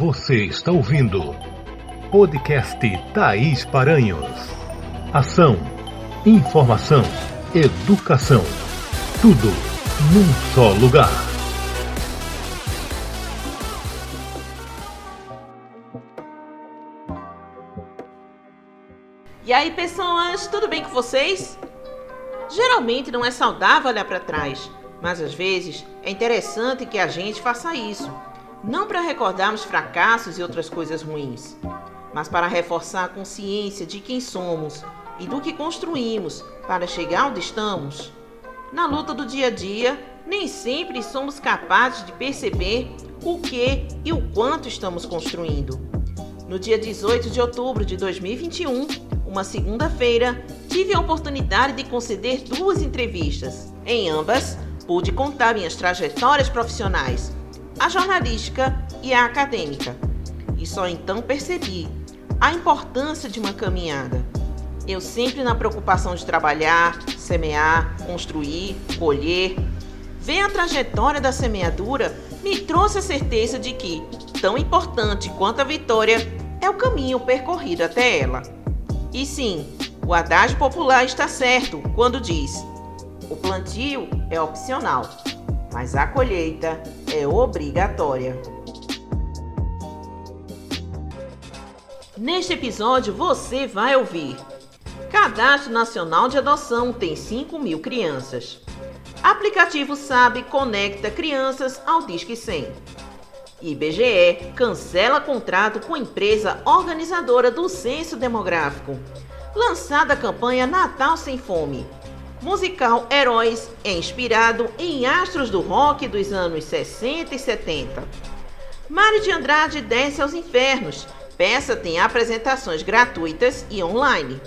Você está ouvindo podcast Thaís Paranhos. Ação, informação, educação. Tudo num só lugar. E aí, pessoas, tudo bem com vocês? Geralmente não é saudável olhar para trás, mas às vezes é interessante que a gente faça isso não para recordarmos fracassos e outras coisas ruins, mas para reforçar a consciência de quem somos e do que construímos para chegar onde estamos. Na luta do dia a dia, nem sempre somos capazes de perceber o que e o quanto estamos construindo. No dia 18 de outubro de 2021, uma segunda-feira, tive a oportunidade de conceder duas entrevistas. Em ambas, pude contar minhas trajetórias profissionais a jornalística e a acadêmica. E só então percebi a importância de uma caminhada. Eu sempre na preocupação de trabalhar, semear, construir, colher. Ver a trajetória da semeadura me trouxe a certeza de que, tão importante quanto a vitória, é o caminho percorrido até ela. E sim, o adágio popular está certo quando diz: o plantio é opcional, mas a colheita é obrigatória. Neste episódio você vai ouvir: Cadastro Nacional de Adoção tem 5 mil crianças. Aplicativo SAB conecta crianças ao Disque 100. IBGE cancela contrato com empresa organizadora do Censo Demográfico. Lançada a campanha Natal Sem Fome musical Heróis é inspirado em astros do rock dos anos 60 e 70. Mário de Andrade desce aos infernos. Peça tem apresentações gratuitas e online.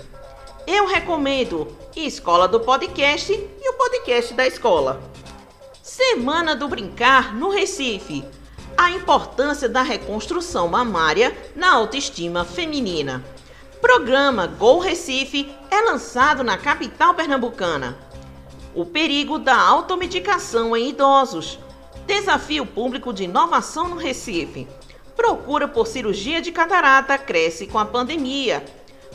Eu recomendo Escola do Podcast e o podcast da escola. Semana do Brincar no Recife. A importância da reconstrução mamária na autoestima feminina. Programa Gol Recife é lançado na capital pernambucana. O perigo da automedicação em idosos. Desafio público de inovação no Recife. Procura por cirurgia de catarata cresce com a pandemia.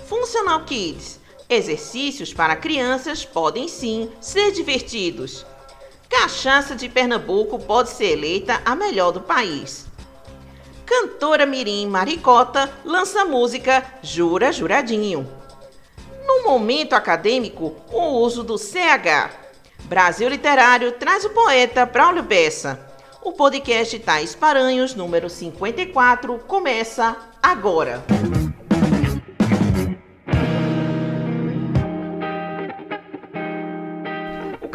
Funcional Kids. Exercícios para crianças podem sim ser divertidos. Cachaça de Pernambuco pode ser eleita a melhor do país cantora Mirim Maricota lança música Jura Juradinho. No momento acadêmico, o uso do CH. Brasil Literário traz o poeta Braulio Bessa. O podcast Tais Paranhos, número 54, começa agora.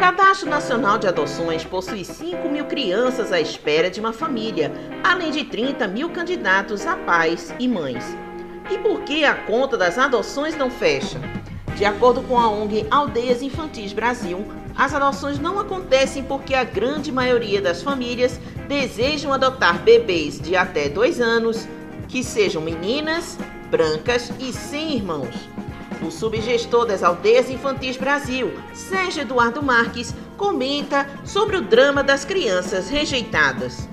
Cadastro Nacional de Adoções possui 5 mil crianças à espera de uma família, além de 30 mil candidatos a pais e mães. E por que a conta das adoções não fecha? De acordo com a ONG Aldeias Infantis Brasil, as adoções não acontecem porque a grande maioria das famílias desejam adotar bebês de até 2 anos, que sejam meninas, brancas e sem irmãos. O subgestor das Aldeias Infantis Brasil, Sérgio Eduardo Marques, comenta sobre o drama das crianças rejeitadas.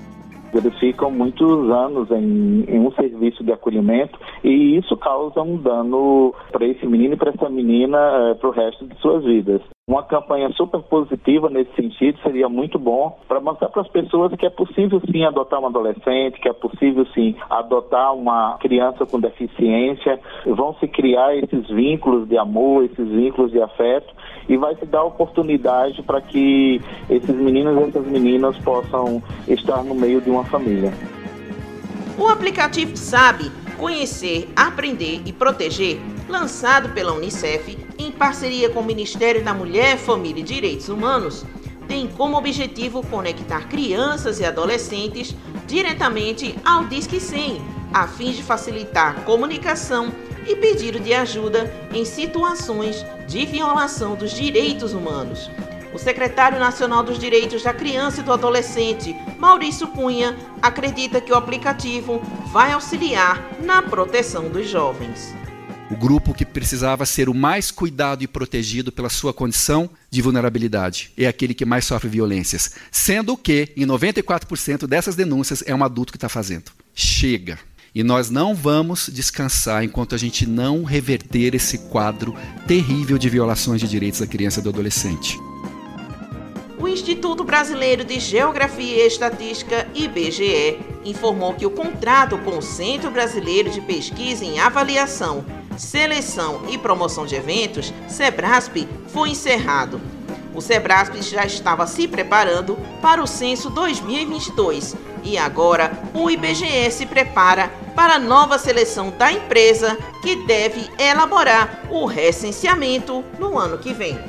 Eles ficam muitos anos em, em, um serviço de acolhimento e isso causa um dano para esse menino e para essa menina é, para o resto de suas vidas. Uma campanha super positiva nesse sentido seria muito bom para mostrar para as pessoas que é possível sim adotar um adolescente, que é possível sim adotar uma criança com deficiência. Vão se criar esses vínculos de amor, esses vínculos de afeto e vai se dar oportunidade para que esses meninos e essas meninas possam estar no meio de uma família. O aplicativo Sabe Conhecer, Aprender e Proteger, lançado pela Unicef em parceria com o Ministério da Mulher, Família e Direitos Humanos, tem como objetivo conectar crianças e adolescentes diretamente ao Disque 100, a fim de facilitar comunicação e pedido de ajuda em situações de violação dos direitos humanos. O secretário nacional dos Direitos da Criança e do Adolescente, Maurício Cunha, acredita que o aplicativo vai auxiliar na proteção dos jovens. O grupo que precisava ser o mais cuidado e protegido pela sua condição de vulnerabilidade é aquele que mais sofre violências, sendo que, em 94% dessas denúncias, é um adulto que está fazendo. chega. E nós não vamos descansar enquanto a gente não reverter esse quadro terrível de violações de direitos da criança e do adolescente. O Instituto Brasileiro de Geografia e Estatística, IBGE, informou que o contrato com o Centro Brasileiro de Pesquisa em Avaliação, Seleção e Promoção de Eventos, SEBRASP, foi encerrado. O SEBRASP já estava se preparando para o censo 2022 e agora o IBGE se prepara para a nova seleção da empresa que deve elaborar o recenseamento no ano que vem.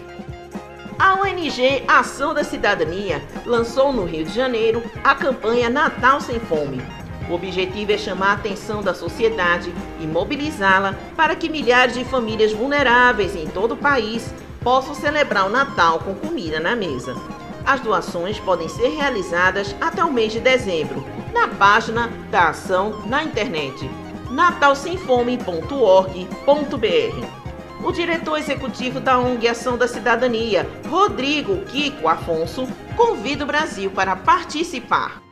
A ONG Ação da Cidadania lançou no Rio de Janeiro a campanha Natal Sem Fome. O objetivo é chamar a atenção da sociedade e mobilizá-la para que milhares de famílias vulneráveis em todo o país possam celebrar o Natal com comida na mesa. As doações podem ser realizadas até o mês de dezembro, na página da ação na internet natalsemfome.org.br o diretor executivo da ONG Ação da Cidadania, Rodrigo Kiko Afonso, convida o Brasil para participar.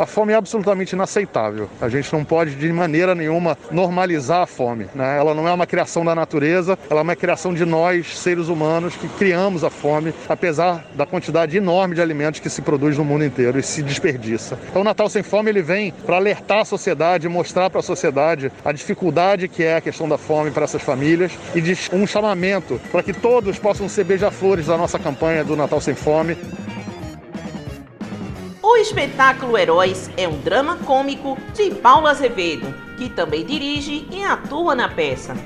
A fome é absolutamente inaceitável. A gente não pode de maneira nenhuma normalizar a fome. Né? Ela não é uma criação da natureza, ela é uma criação de nós, seres humanos, que criamos a fome, apesar da quantidade enorme de alimentos que se produz no mundo inteiro e se desperdiça. Então, o Natal Sem Fome ele vem para alertar a sociedade, mostrar para a sociedade a dificuldade que é a questão da fome para essas famílias e de um chamamento para que todos possam ser beija-flores da nossa campanha do Natal Sem Fome. O espetáculo Heróis é um drama cômico de Paulo Azevedo, que também dirige e atua na peça.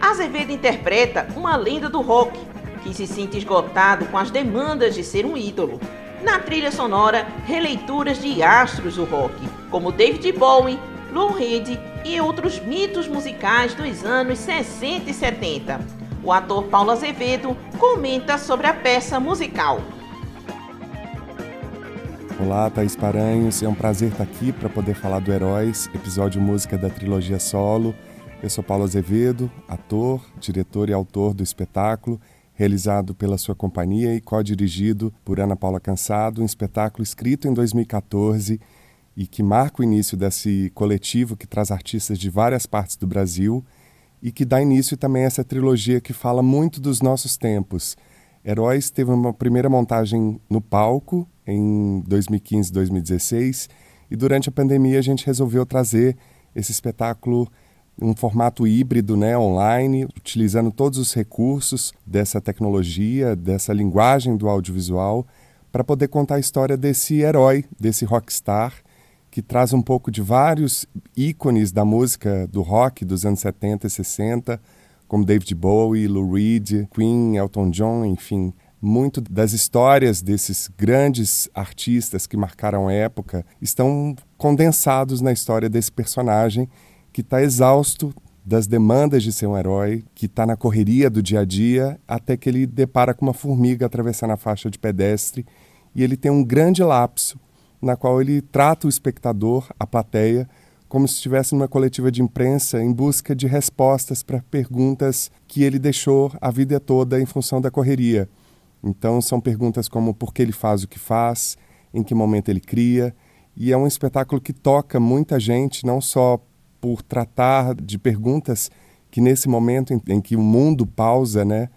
Azevedo interpreta uma lenda do rock, que se sente esgotado com as demandas de ser um ídolo. Na trilha sonora, releituras de astros do rock, como David Bowie, Lou Reed e outros mitos musicais dos anos 60 e 70. O ator Paulo Azevedo comenta sobre a peça musical. Olá, Thaís Paranhos. É um prazer estar aqui para poder falar do Heróis, episódio música da trilogia solo. Eu sou Paulo Azevedo, ator, diretor e autor do espetáculo, realizado pela sua companhia e co-dirigido por Ana Paula Cansado, um espetáculo escrito em 2014 e que marca o início desse coletivo que traz artistas de várias partes do Brasil e que dá início também a essa trilogia que fala muito dos nossos tempos. Heróis teve uma primeira montagem no palco em 2015, 2016, e durante a pandemia a gente resolveu trazer esse espetáculo um formato híbrido, né, online, utilizando todos os recursos dessa tecnologia, dessa linguagem do audiovisual, para poder contar a história desse herói, desse rockstar, que traz um pouco de vários ícones da música do rock dos anos 70 e 60, como David Bowie, Lou Reed, Queen, Elton John, enfim, muito das histórias desses grandes artistas que marcaram a época estão condensados na história desse personagem que está exausto das demandas de ser um herói, que está na correria do dia a dia, até que ele depara com uma formiga atravessando a faixa de pedestre e ele tem um grande lapso na qual ele trata o espectador, a plateia, como se estivesse numa coletiva de imprensa em busca de respostas para perguntas que ele deixou a vida toda em função da correria. Então são perguntas como por que ele faz o que faz, em que momento ele cria, e é um espetáculo que toca muita gente, não só por tratar de perguntas que nesse momento em, que o mundo pausa, né,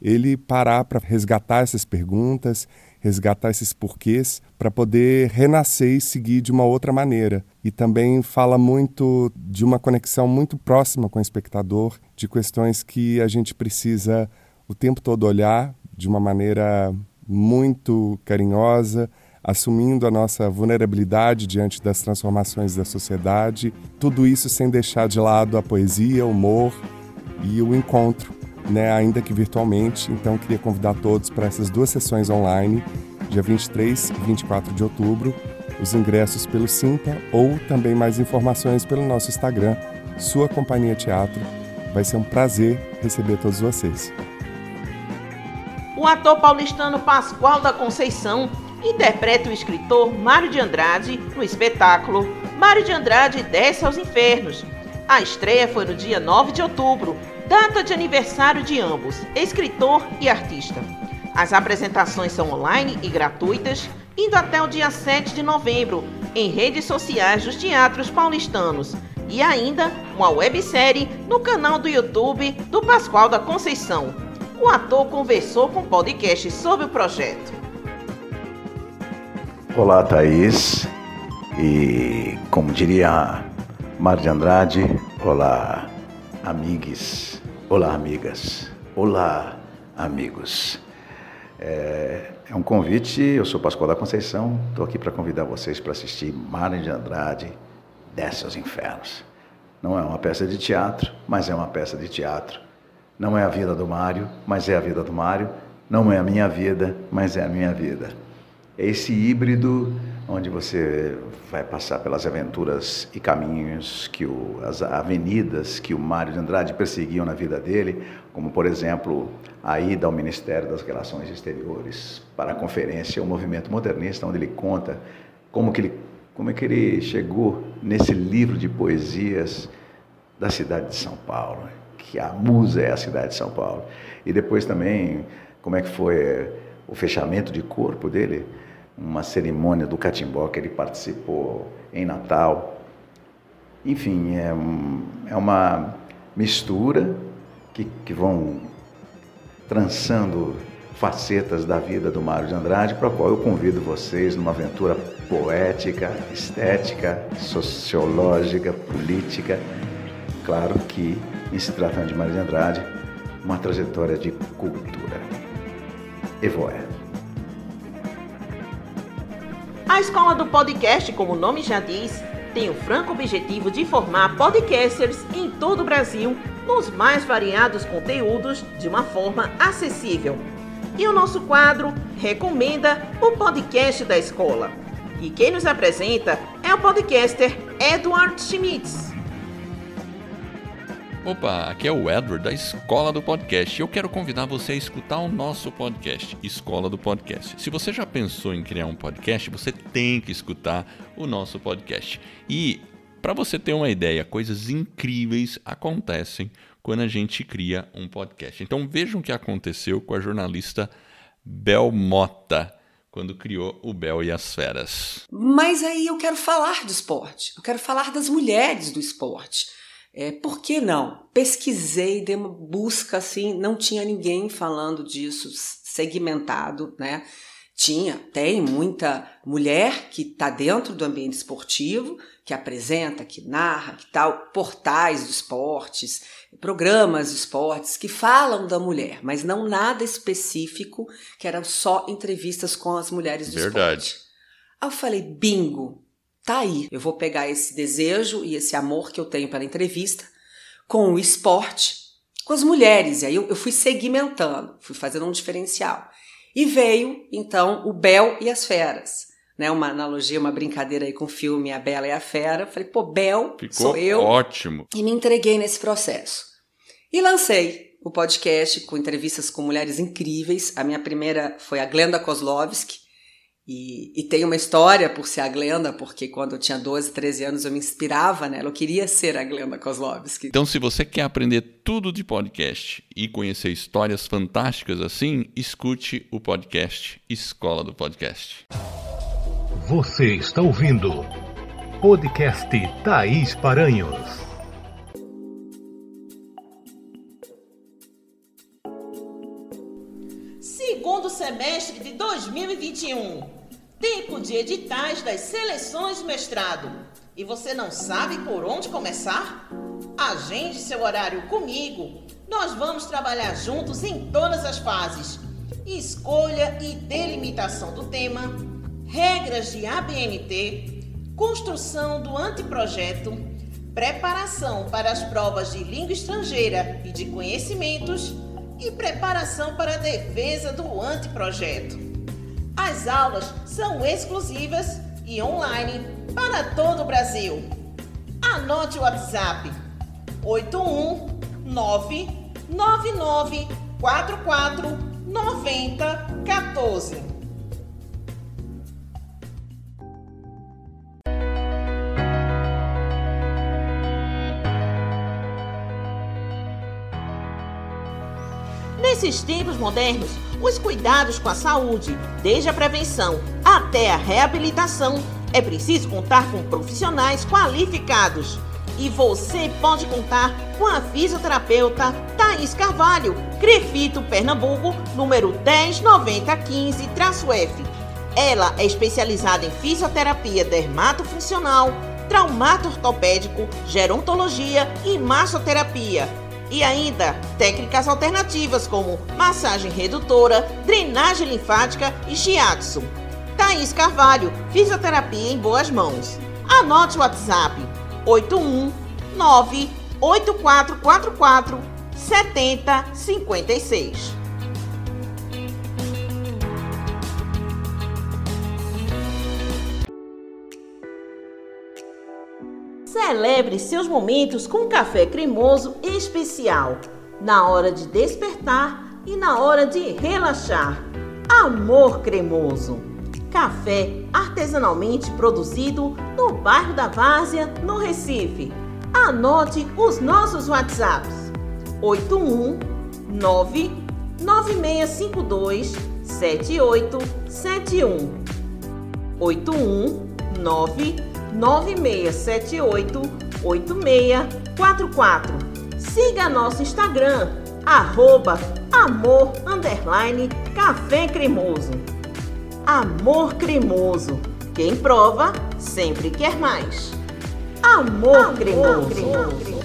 ele parar para resgatar essas perguntas, resgatar esses porquês, para poder renascer e seguir de uma outra maneira. E também fala muito de uma conexão muito próxima com o espectador, de questões que a gente precisa o tempo todo olhar de uma maneira muito carinhosa, assumindo a nossa vulnerabilidade diante das transformações da sociedade, tudo isso sem deixar de lado a poesia, o humor e o encontro, né, ainda que virtualmente. Então, queria convidar todos para essas duas sessões online, dia 23 e 24 de outubro, os ingressos pelo Simpa ou também mais informações pelo nosso Instagram, Sua Companhia Teatro. Vai ser um prazer receber todos vocês. O ator paulistano Pascoal da Conceição interpreta o escritor Mário de Andrade no espetáculo Mário de Andrade desce aos infernos. A estreia foi no dia 9 de outubro, data de aniversário de ambos, escritor e artista. As apresentações são online e gratuitas, indo até o dia 7 de novembro, em redes sociais dos teatros paulistanos e ainda uma websérie no canal do YouTube do Pascoal da Conceição. O ator conversou com o podcast sobre o projeto. Olá, Thaís. E como diria Mar de Andrade, olá, amigos. Olá, amigas. Olá, amigos. É, é um convite, eu sou Pascoal da Conceição, estou aqui para convidar vocês para assistir Mário de Andrade, Desce aos Infernos. Não é uma peça de teatro, mas é uma peça de teatro. Não é a vida do Mário, mas é a vida do Mário. Não é a minha vida, mas é a minha vida. É esse híbrido onde você vai passar pelas aventuras e caminhos que o, as avenidas que o Mário de Andrade perseguiam na vida dele, como por exemplo a ida ao Ministério das Relações Exteriores para a conferência O Movimento Modernista, onde ele conta como que ele como é que ele chegou nesse livro de poesias da cidade de São Paulo, que a musa é a cidade de São Paulo. E depois também como é que foi o fechamento de corpo dele uma cerimônia do catimbó que ele participou em Natal. Enfim, é, é uma mistura que, que vão trançando facetas da vida do Mário de Andrade, para a qual eu convido vocês numa aventura poética, estética, sociológica, política. Claro que, em se tratando de Mário de Andrade, uma trajetória de cultura. Evoé. A escola do podcast, como o nome já diz, tem o franco objetivo de formar podcasters em todo o Brasil nos mais variados conteúdos de uma forma acessível. E o nosso quadro recomenda o podcast da escola. E quem nos apresenta é o podcaster Edward Schmitz. Opa, aqui é o Edward da Escola do Podcast. Eu quero convidar você a escutar o nosso podcast, Escola do Podcast. Se você já pensou em criar um podcast, você tem que escutar o nosso podcast. E para você ter uma ideia, coisas incríveis acontecem quando a gente cria um podcast. Então vejam o que aconteceu com a jornalista Bel Mota quando criou o Bel e as Feras. Mas aí eu quero falar do esporte. Eu quero falar das mulheres do esporte. É, por que não? Pesquisei, dei uma busca assim, não tinha ninguém falando disso segmentado, né? Tinha, tem muita mulher que está dentro do ambiente esportivo, que apresenta, que narra, que tal, portais de esportes, programas de esportes que falam da mulher, mas não nada específico, que eram só entrevistas com as mulheres do Verdade. esporte. Aí eu falei, bingo, tá aí. Eu vou pegar esse desejo e esse amor que eu tenho pela entrevista com o esporte, com as mulheres. E aí eu, eu fui segmentando, fui fazendo um diferencial. E veio, então, o Bel e as Feras. Né, uma analogia, uma brincadeira aí com o filme A Bela e a Fera. Falei, pô, Bel, Ficou sou eu. ótimo. E me entreguei nesse processo. E lancei o podcast com entrevistas com mulheres incríveis. A minha primeira foi a Glenda Kozlovski, e, e, tem uma história por ser a Glenda, porque quando eu tinha 12, 13 anos eu me inspirava nela, eu queria ser a Glenda Kozlovski. Então, se você quer aprender tudo de podcast e conhecer histórias fantásticas assim, escute o podcast Escola do Podcast. Você está ouvindo Podcast Thaís Paranhos. Segundo semestre de 2021. Tempo de editais das seleções de mestrado. E você não sabe por onde começar? Agende seu horário comigo. Nós vamos trabalhar juntos em todas as fases: escolha e delimitação do tema, regras de ABNT, construção do anteprojeto, preparação para as provas de língua estrangeira e de conhecimentos e preparação para a defesa do anteprojeto. As aulas são exclusivas e online para todo o Brasil. Anote o WhatsApp 819 9944 9014. Nesses tempos modernos, os cuidados com a saúde, desde a prevenção até a reabilitação, É preciso contar com profissionais qualificados. E você pode contar com a fisioterapeuta Thaís Carvalho, Crefito, Pernambuco, número 109015-F. Ela é especializada em fisioterapia dermatofuncional, traumato ortopédico, gerontologia e massoterapia. E ainda técnicas alternativas como massagem redutora, drenagem linfática e shiatsu. Thaís Carvalho, fisioterapia em boas mãos. Anote o WhatsApp 819 8444 7056. Celebre seus momentos com café cremoso especial, na hora de despertar e na hora de relaxar. Amor cremoso. Café artesanalmente produzido no bairro da Várzea, no Recife. Anote os nossos WhatsApps: 819 9652 7871 819 9678 8644. Siga nosso Instagram, arroba amor underline café cremoso. Amor cremoso. Quem prova sempre quer mais. Amor, amor cremoso. cremoso.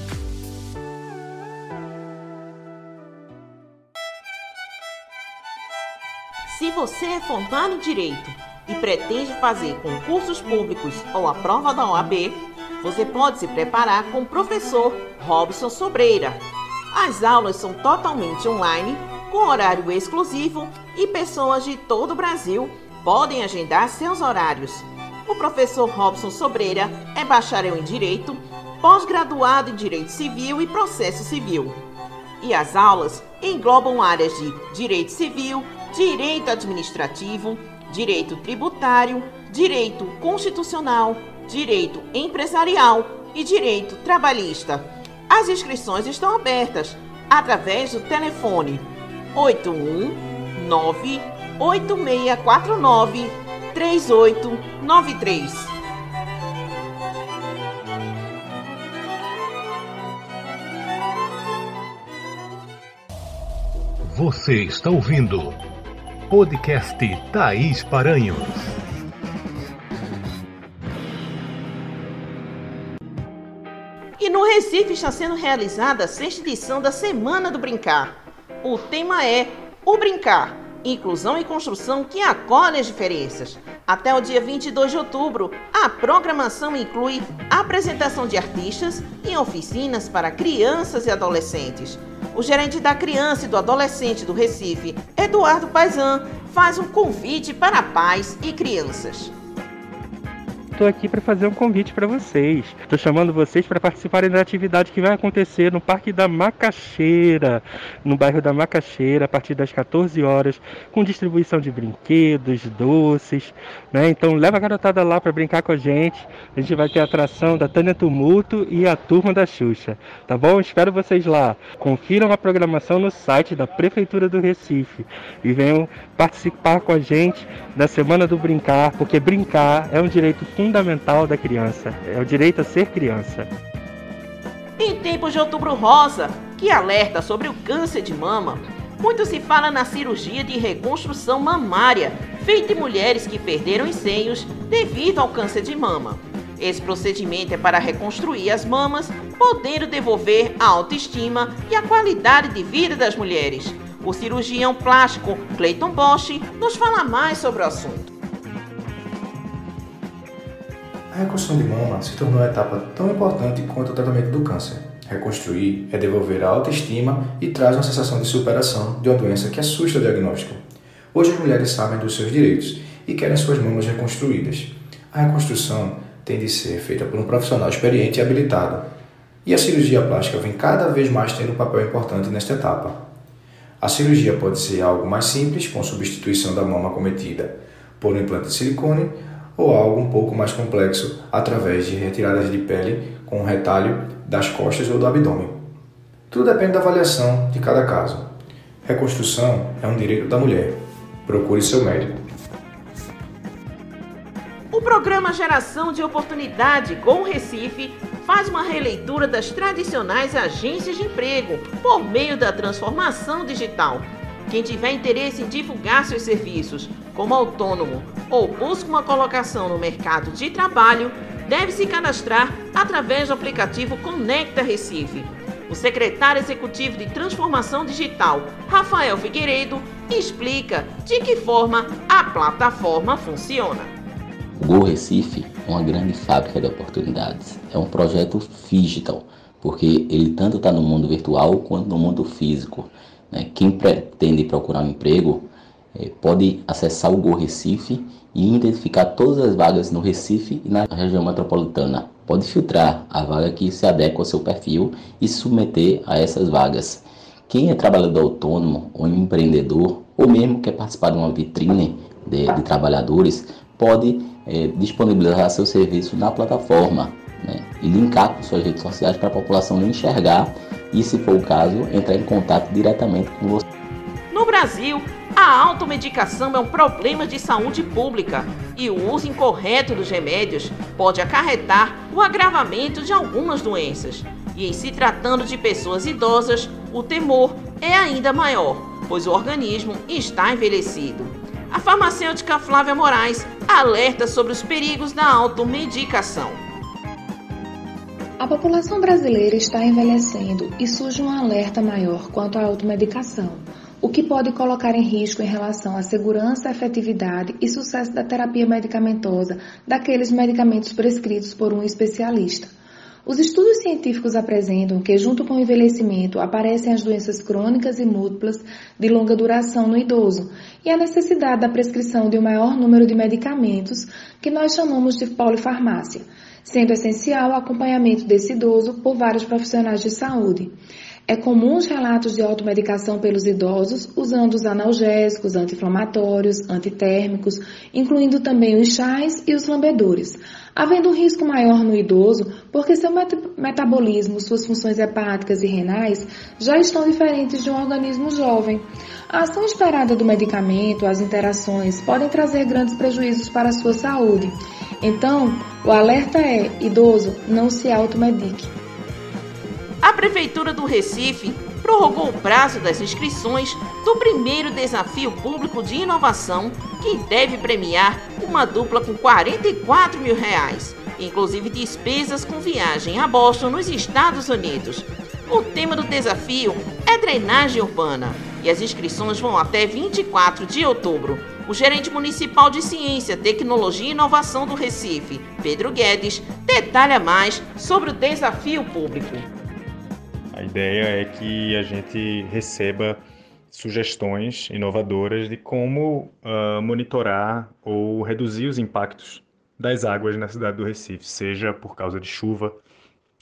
Se você é formado em Direito e pretende fazer concursos públicos ou a prova da OAB, você pode se preparar com o professor Robson Sobreira. As aulas são totalmente online, com horário exclusivo e pessoas de todo o Brasil podem agendar seus horários. O professor Robson Sobreira é bacharel em Direito, pós-graduado em Direito Civil e Processo Civil. E as aulas englobam áreas de Direito Civil, Direito Administrativo, direito tributário, direito constitucional, direito empresarial e direito trabalhista. As inscrições estão abertas através do telefone 819 8649 3893. Você está ouvindo Podcast Thaís Paranhos. E no Recife está sendo realizada a sexta edição da Semana do Brincar. O tema é O Brincar, inclusão e construção que acolhe as diferenças. Até o dia 22 de outubro, a programação inclui apresentação de artistas e oficinas para crianças e adolescentes. O gerente da criança e do adolescente do Recife, Eduardo Paizan, faz um convite para pais e crianças estou aqui para fazer um convite para vocês. Estou chamando vocês para participarem da atividade que vai acontecer no Parque da Macaxeira, no bairro da Macaxeira, a partir das 14 horas, com distribuição de brinquedos, doces. Né? Então leva a garotada lá para brincar com a gente. A gente vai ter a atração da Tânia Tumulto e a turma da Xuxa. Tá bom? Espero vocês lá. Confiram a programação no site da Prefeitura do Recife e venham participar com a gente da Semana do Brincar, porque brincar é um direito fundamental fundamental da criança, é o direito a ser criança. Em tempos de Outubro Rosa, que alerta sobre o câncer de mama, muito se fala na cirurgia de reconstrução mamária, feita em mulheres que perderam os seios devido ao câncer de mama. Esse procedimento é para reconstruir as mamas, podendo devolver a autoestima e a qualidade de vida das mulheres. O cirurgião plástico Clayton Bosch nos fala mais sobre o assunto. A reconstrução de mama se tornou uma etapa tão importante quanto o tratamento do câncer. Reconstruir é devolver a autoestima e traz uma sensação de superação de uma doença que assusta o diagnóstico. Hoje as mulheres sabem dos seus direitos e querem suas mamas reconstruídas. A reconstrução tem de ser feita por um profissional experiente e habilitado, e a cirurgia plástica vem cada vez mais tendo um papel importante nesta etapa. A cirurgia pode ser algo mais simples, com substituição da mama cometida por um implante de silicone, ou algo um pouco mais complexo através de retiradas de pele com retalho das costas ou do abdômen. Tudo depende da avaliação de cada caso. Reconstrução é um direito da mulher. Procure seu médico. O programa Geração de Oportunidade com Recife faz uma releitura das tradicionais agências de emprego por meio da transformação digital. Quem tiver interesse em divulgar seus serviços como autônomo ou busca uma colocação no mercado de trabalho, deve se cadastrar através do aplicativo Conecta Recife. O secretário executivo de Transformação Digital, Rafael Figueiredo, explica de que forma a plataforma funciona. O Go Recife é uma grande fábrica de oportunidades. É um projeto digital, porque ele tanto está no mundo virtual quanto no mundo físico. Né? Quem pretende procurar um emprego é, pode acessar o Go Recife e identificar todas as vagas no Recife e na região metropolitana. Pode filtrar a vaga que se adequa ao seu perfil e submeter a essas vagas. Quem é trabalhador autônomo ou empreendedor, ou mesmo quer participar de uma vitrine de, de trabalhadores, pode é, disponibilizar seu serviço na plataforma né, e linkar com suas redes sociais para a população enxergar e, se for o caso, entrar em contato diretamente com você. No Brasil, a automedicação é um problema de saúde pública e o uso incorreto dos remédios pode acarretar o agravamento de algumas doenças. E em se tratando de pessoas idosas, o temor é ainda maior, pois o organismo está envelhecido. A farmacêutica Flávia Moraes alerta sobre os perigos da automedicação. A população brasileira está envelhecendo e surge um alerta maior quanto à automedicação, o que pode colocar em risco em relação à segurança, efetividade e sucesso da terapia medicamentosa daqueles medicamentos prescritos por um especialista. Os estudos científicos apresentam que, junto com o envelhecimento, aparecem as doenças crônicas e múltiplas de longa duração no idoso e a necessidade da prescrição de um maior número de medicamentos, que nós chamamos de polifarmácia, sendo essencial o acompanhamento desse idoso por vários profissionais de saúde. É comum os relatos de automedicação pelos idosos usando os analgésicos, anti-inflamatórios, antitérmicos, incluindo também os chás e os lambedores, havendo um risco maior no idoso porque seu met metabolismo, suas funções hepáticas e renais já estão diferentes de um organismo jovem. A ação esperada do medicamento, as interações, podem trazer grandes prejuízos para a sua saúde. Então, o alerta é: idoso, não se automedique. A Prefeitura do Recife prorrogou o prazo das inscrições do primeiro desafio público de inovação, que deve premiar uma dupla com 44 mil reais, inclusive despesas com viagem a Boston, nos Estados Unidos. O tema do desafio é drenagem urbana e as inscrições vão até 24 de outubro. O gerente municipal de Ciência, Tecnologia e Inovação do Recife, Pedro Guedes, detalha mais sobre o desafio público. A ideia é que a gente receba sugestões inovadoras de como uh, monitorar ou reduzir os impactos das águas na cidade do Recife, seja por causa de chuva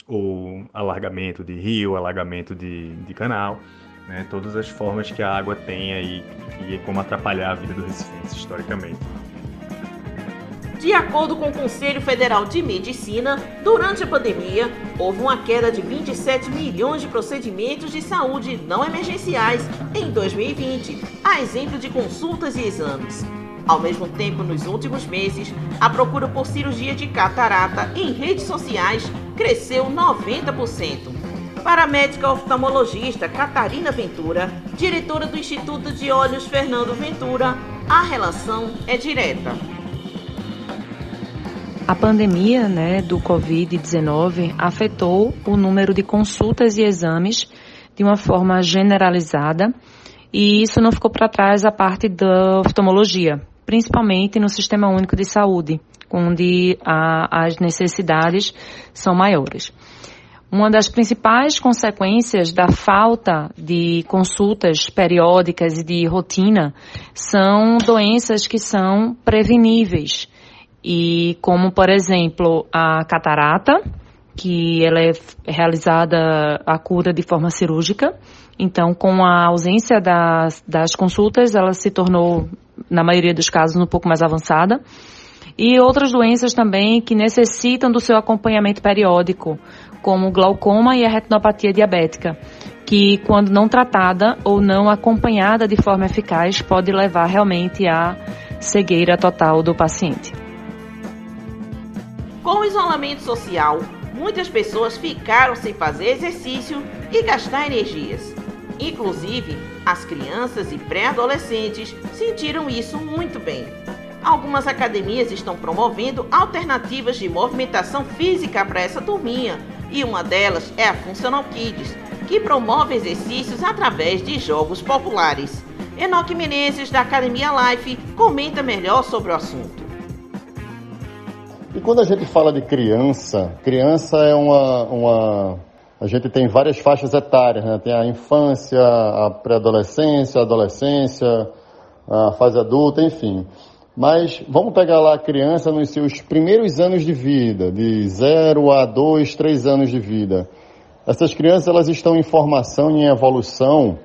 ou alargamento de rio, alargamento de, de canal, né? todas as formas que a água tem aí e como atrapalhar a vida do Recife historicamente. De acordo com o Conselho Federal de Medicina, durante a pandemia, houve uma queda de 27 milhões de procedimentos de saúde não emergenciais em 2020, a exemplo de consultas e exames. Ao mesmo tempo, nos últimos meses, a procura por cirurgia de catarata em redes sociais cresceu 90%. Para a médica oftalmologista Catarina Ventura, diretora do Instituto de Olhos Fernando Ventura, a relação é direta. A pandemia né, do Covid-19 afetou o número de consultas e exames de uma forma generalizada e isso não ficou para trás a parte da oftalmologia, principalmente no Sistema Único de Saúde, onde a, as necessidades são maiores. Uma das principais consequências da falta de consultas periódicas e de rotina são doenças que são preveníveis e como por exemplo a catarata, que ela é realizada a cura de forma cirúrgica. Então, com a ausência das, das consultas, ela se tornou, na maioria dos casos, um pouco mais avançada. E outras doenças também que necessitam do seu acompanhamento periódico, como glaucoma e a retinopatia diabética, que, quando não tratada ou não acompanhada de forma eficaz, pode levar realmente à cegueira total do paciente. Com o isolamento social, muitas pessoas ficaram sem fazer exercício e gastar energias. Inclusive, as crianças e pré-adolescentes sentiram isso muito bem. Algumas academias estão promovendo alternativas de movimentação física para essa turminha, e uma delas é a Functional Kids, que promove exercícios através de jogos populares. Enoque Menezes, da Academia Life, comenta melhor sobre o assunto. E quando a gente fala de criança, criança é uma, uma a gente tem várias faixas etárias, né? tem a infância, a pré-adolescência, a adolescência, a fase adulta, enfim. Mas vamos pegar lá a criança nos seus primeiros anos de vida, de 0 a 2, 3 anos de vida. Essas crianças elas estão em formação e em evolução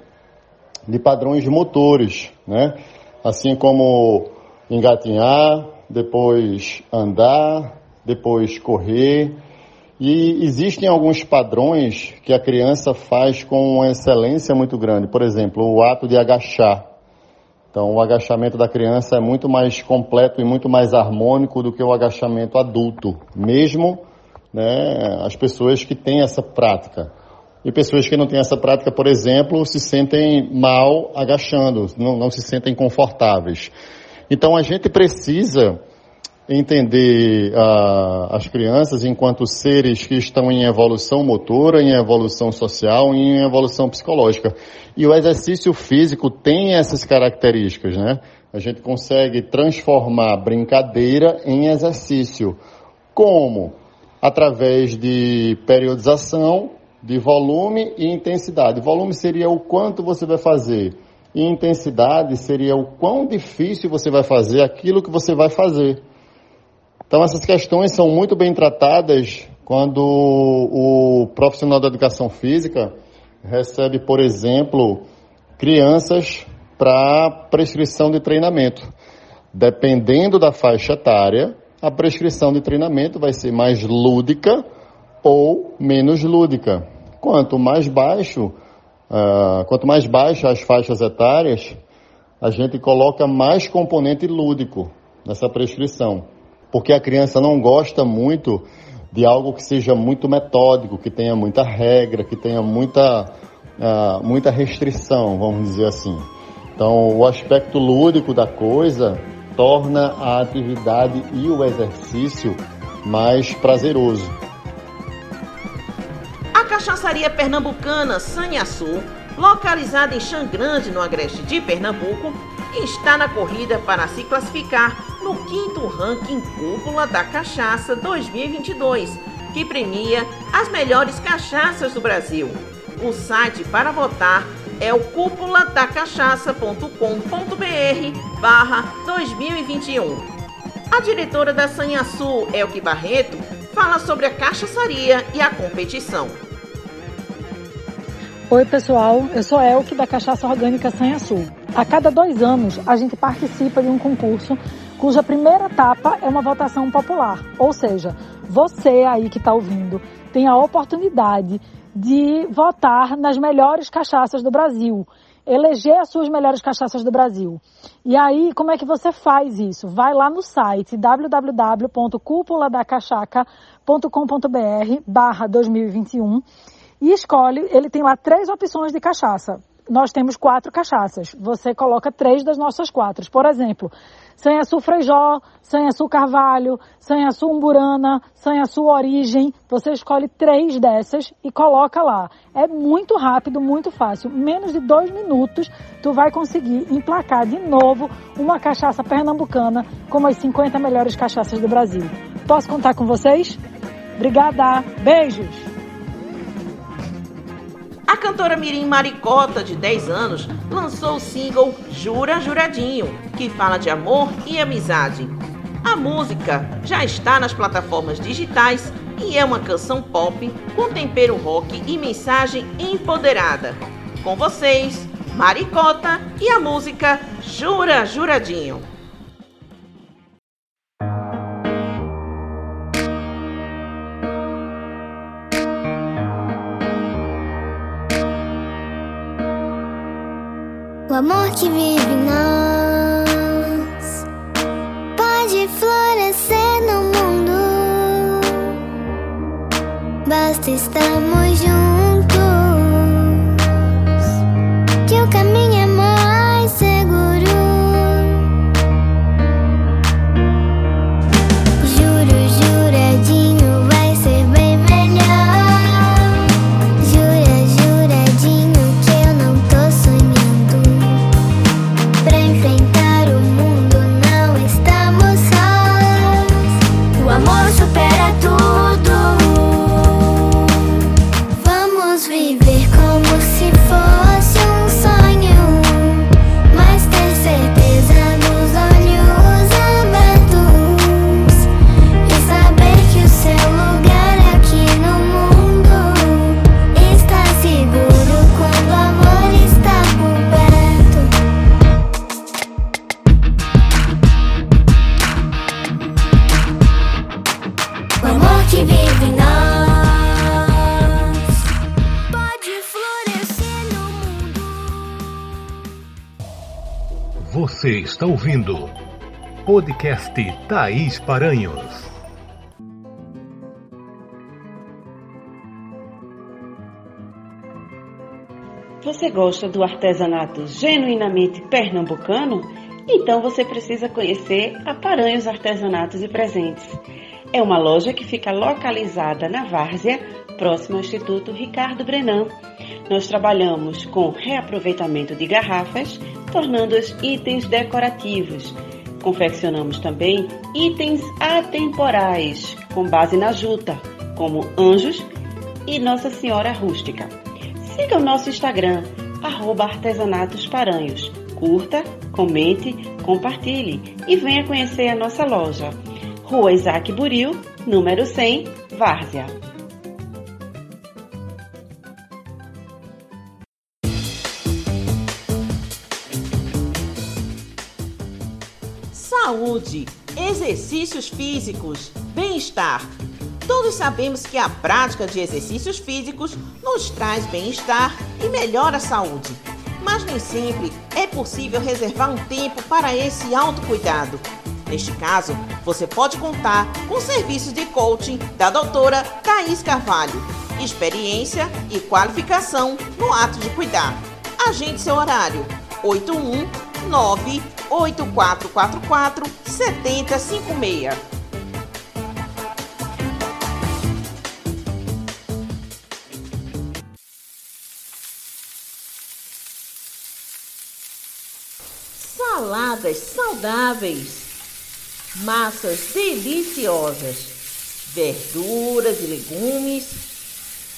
de padrões motores, né? Assim como engatinhar, depois andar, depois correr. E existem alguns padrões que a criança faz com uma excelência muito grande. Por exemplo, o ato de agachar. Então, o agachamento da criança é muito mais completo e muito mais harmônico do que o agachamento adulto, mesmo né, as pessoas que têm essa prática. E pessoas que não têm essa prática, por exemplo, se sentem mal agachando, não, não se sentem confortáveis. Então, a gente precisa entender uh, as crianças enquanto seres que estão em evolução motora, em evolução social em evolução psicológica. E o exercício físico tem essas características, né? A gente consegue transformar brincadeira em exercício. Como? Através de periodização, de volume e intensidade. Volume seria o quanto você vai fazer. E intensidade seria o quão difícil você vai fazer aquilo que você vai fazer. Então, essas questões são muito bem tratadas quando o profissional da educação física recebe, por exemplo, crianças para prescrição de treinamento. Dependendo da faixa etária, a prescrição de treinamento vai ser mais lúdica ou menos lúdica. Quanto mais baixo, uh, quanto mais baixa as faixas etárias, a gente coloca mais componente lúdico nessa prescrição porque a criança não gosta muito de algo que seja muito metódico, que tenha muita regra, que tenha muita, uh, muita restrição, vamos dizer assim. Então, o aspecto lúdico da coisa torna a atividade e o exercício mais prazeroso. Cachaçaria pernambucana Sanhaçu, localizada em Xangrande, no agreste de Pernambuco, está na corrida para se classificar no quinto ranking Cúpula da Cachaça 2022, que premia as melhores cachaças do Brasil. O site para votar é o cúpuladacachaça.com.br barra 2021. A diretora da Sanhaçu, Elke Barreto, fala sobre a cachaçaria e a competição. Oi pessoal, eu sou Elke da Cachaça Orgânica Sanhaçu. A cada dois anos a gente participa de um concurso cuja primeira etapa é uma votação popular. Ou seja, você aí que está ouvindo tem a oportunidade de votar nas melhores cachaças do Brasil, eleger as suas melhores cachaças do Brasil. E aí, como é que você faz isso? Vai lá no site www.cúpuladacachaca.com.br barra 2021 e escolhe, ele tem lá três opções de cachaça. Nós temos quatro cachaças. Você coloca três das nossas quatro. Por exemplo, Sanhaçu Frejó, Sanhaçu Carvalho, Sanhaçu Umburana, Sanhaçu Origem. Você escolhe três dessas e coloca lá. É muito rápido, muito fácil. Menos de dois minutos, tu vai conseguir emplacar de novo uma cachaça pernambucana como as 50 melhores cachaças do Brasil. Posso contar com vocês? Obrigada. Beijos. A cantora Mirim Maricota, de 10 anos, lançou o single Jura Juradinho, que fala de amor e amizade. A música já está nas plataformas digitais e é uma canção pop com tempero rock e mensagem empoderada. Com vocês, Maricota e a música Jura Juradinho. O amor que vive em nós pode florescer no mundo. Basta estarmos juntos. Você está ouvindo podcast Thaís Paranhos. Você gosta do artesanato genuinamente pernambucano? Então você precisa conhecer a Paranhos Artesanatos e Presentes. É uma loja que fica localizada na Várzea, próximo ao Instituto Ricardo Brenan. Nós trabalhamos com reaproveitamento de garrafas, tornando-as itens decorativos. Confeccionamos também itens atemporais, com base na juta, como anjos e Nossa Senhora Rústica. Siga o nosso Instagram, arroba artesanatos paranhos. Curta, comente, compartilhe e venha conhecer a nossa loja. Rua Isaac Buril, número 100, Várzea. Saúde, exercícios físicos, bem-estar. Todos sabemos que a prática de exercícios físicos nos traz bem-estar e melhora a saúde. Mas nem sempre é possível reservar um tempo para esse autocuidado. Neste caso, você pode contar com o serviço de coaching da doutora Thaís Carvalho. Experiência e qualificação no ato de cuidar. Agende seu horário. 819 8444 7056. Saladas saudáveis, massas deliciosas, verduras e legumes,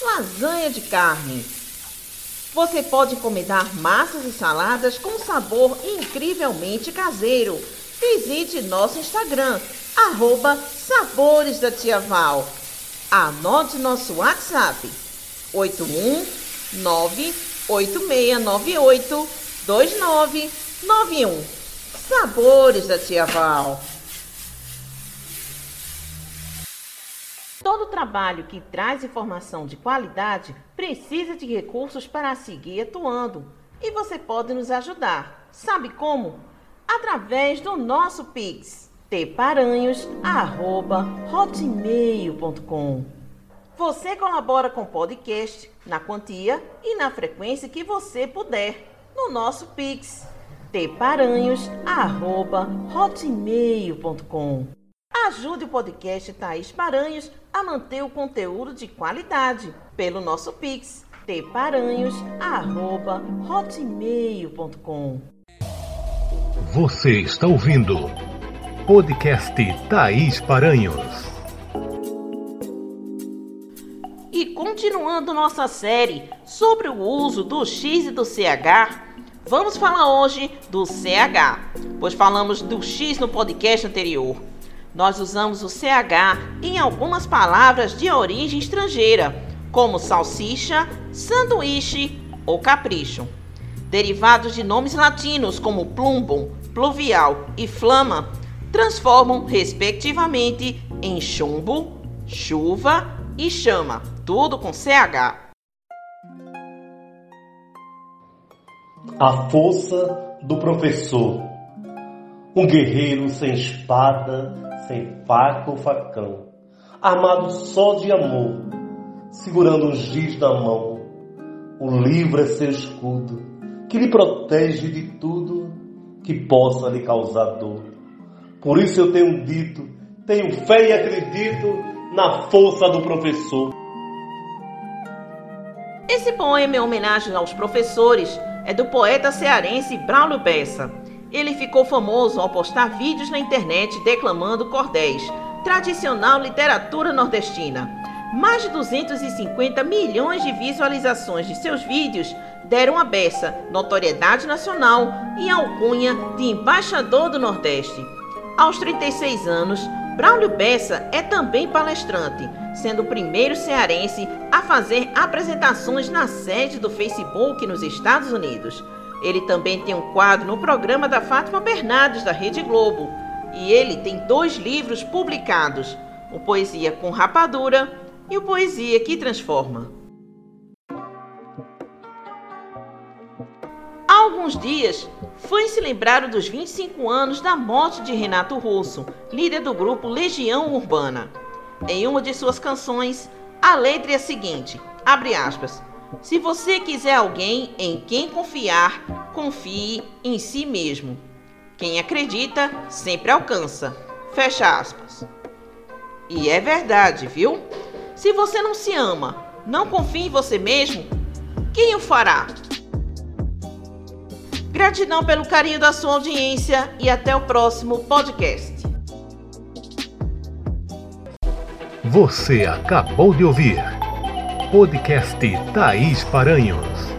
lasanha de carne. Você pode encomendar massas e saladas com sabor incrivelmente caseiro. Visite nosso Instagram, arroba Sabores da Tia Val. Anote nosso WhatsApp, 81986982991. Sabores da Tia Val. Todo trabalho que traz informação de qualidade precisa de recursos para seguir atuando. E você pode nos ajudar. Sabe como? Através do nosso Pix, tparanhos.hotmail.com. Você colabora com o podcast na quantia e na frequência que você puder no nosso Pix, tparanhos.hotmail.com. Ajude o podcast Thaís Paranhos a manter o conteúdo de qualidade pelo nosso Pix, tparanhos.hotmail.com. Você está ouvindo podcast Thaís Paranhos. E continuando nossa série sobre o uso do X e do CH, vamos falar hoje do CH, pois falamos do X no podcast anterior. Nós usamos o CH em algumas palavras de origem estrangeira, como salsicha, sanduíche ou capricho. Derivados de nomes latinos como plumbum, pluvial e flama transformam, respectivamente, em chumbo, chuva e chama, tudo com CH. A força do professor. Um guerreiro sem espada, sem faca ou facão, armado só de amor, segurando um giz na mão. O livro é seu escudo, que lhe protege de tudo que possa lhe causar dor. Por isso eu tenho dito, tenho fé e acredito na força do professor. Esse poema em homenagem aos professores é do poeta cearense Braulio Bessa. Ele ficou famoso ao postar vídeos na internet declamando cordéis, tradicional literatura nordestina. Mais de 250 milhões de visualizações de seus vídeos deram a Bessa notoriedade nacional e alcunha de embaixador do Nordeste. Aos 36 anos, Braulio Bessa é também palestrante, sendo o primeiro cearense a fazer apresentações na sede do Facebook nos Estados Unidos. Ele também tem um quadro no programa da Fátima Bernardes da Rede Globo. E ele tem dois livros publicados: o Poesia com Rapadura e o Poesia que Transforma. Há alguns dias, foi se lembrar dos 25 anos da morte de Renato Russo, líder do grupo Legião Urbana. Em uma de suas canções, a letra é a seguinte: abre aspas. Se você quiser alguém em quem confiar, confie em si mesmo. Quem acredita sempre alcança. Fecha aspas. E é verdade, viu? Se você não se ama, não confia em você mesmo, quem o fará? Gratidão pelo carinho da sua audiência e até o próximo podcast. Você acabou de ouvir podcast Thaís Paranhos.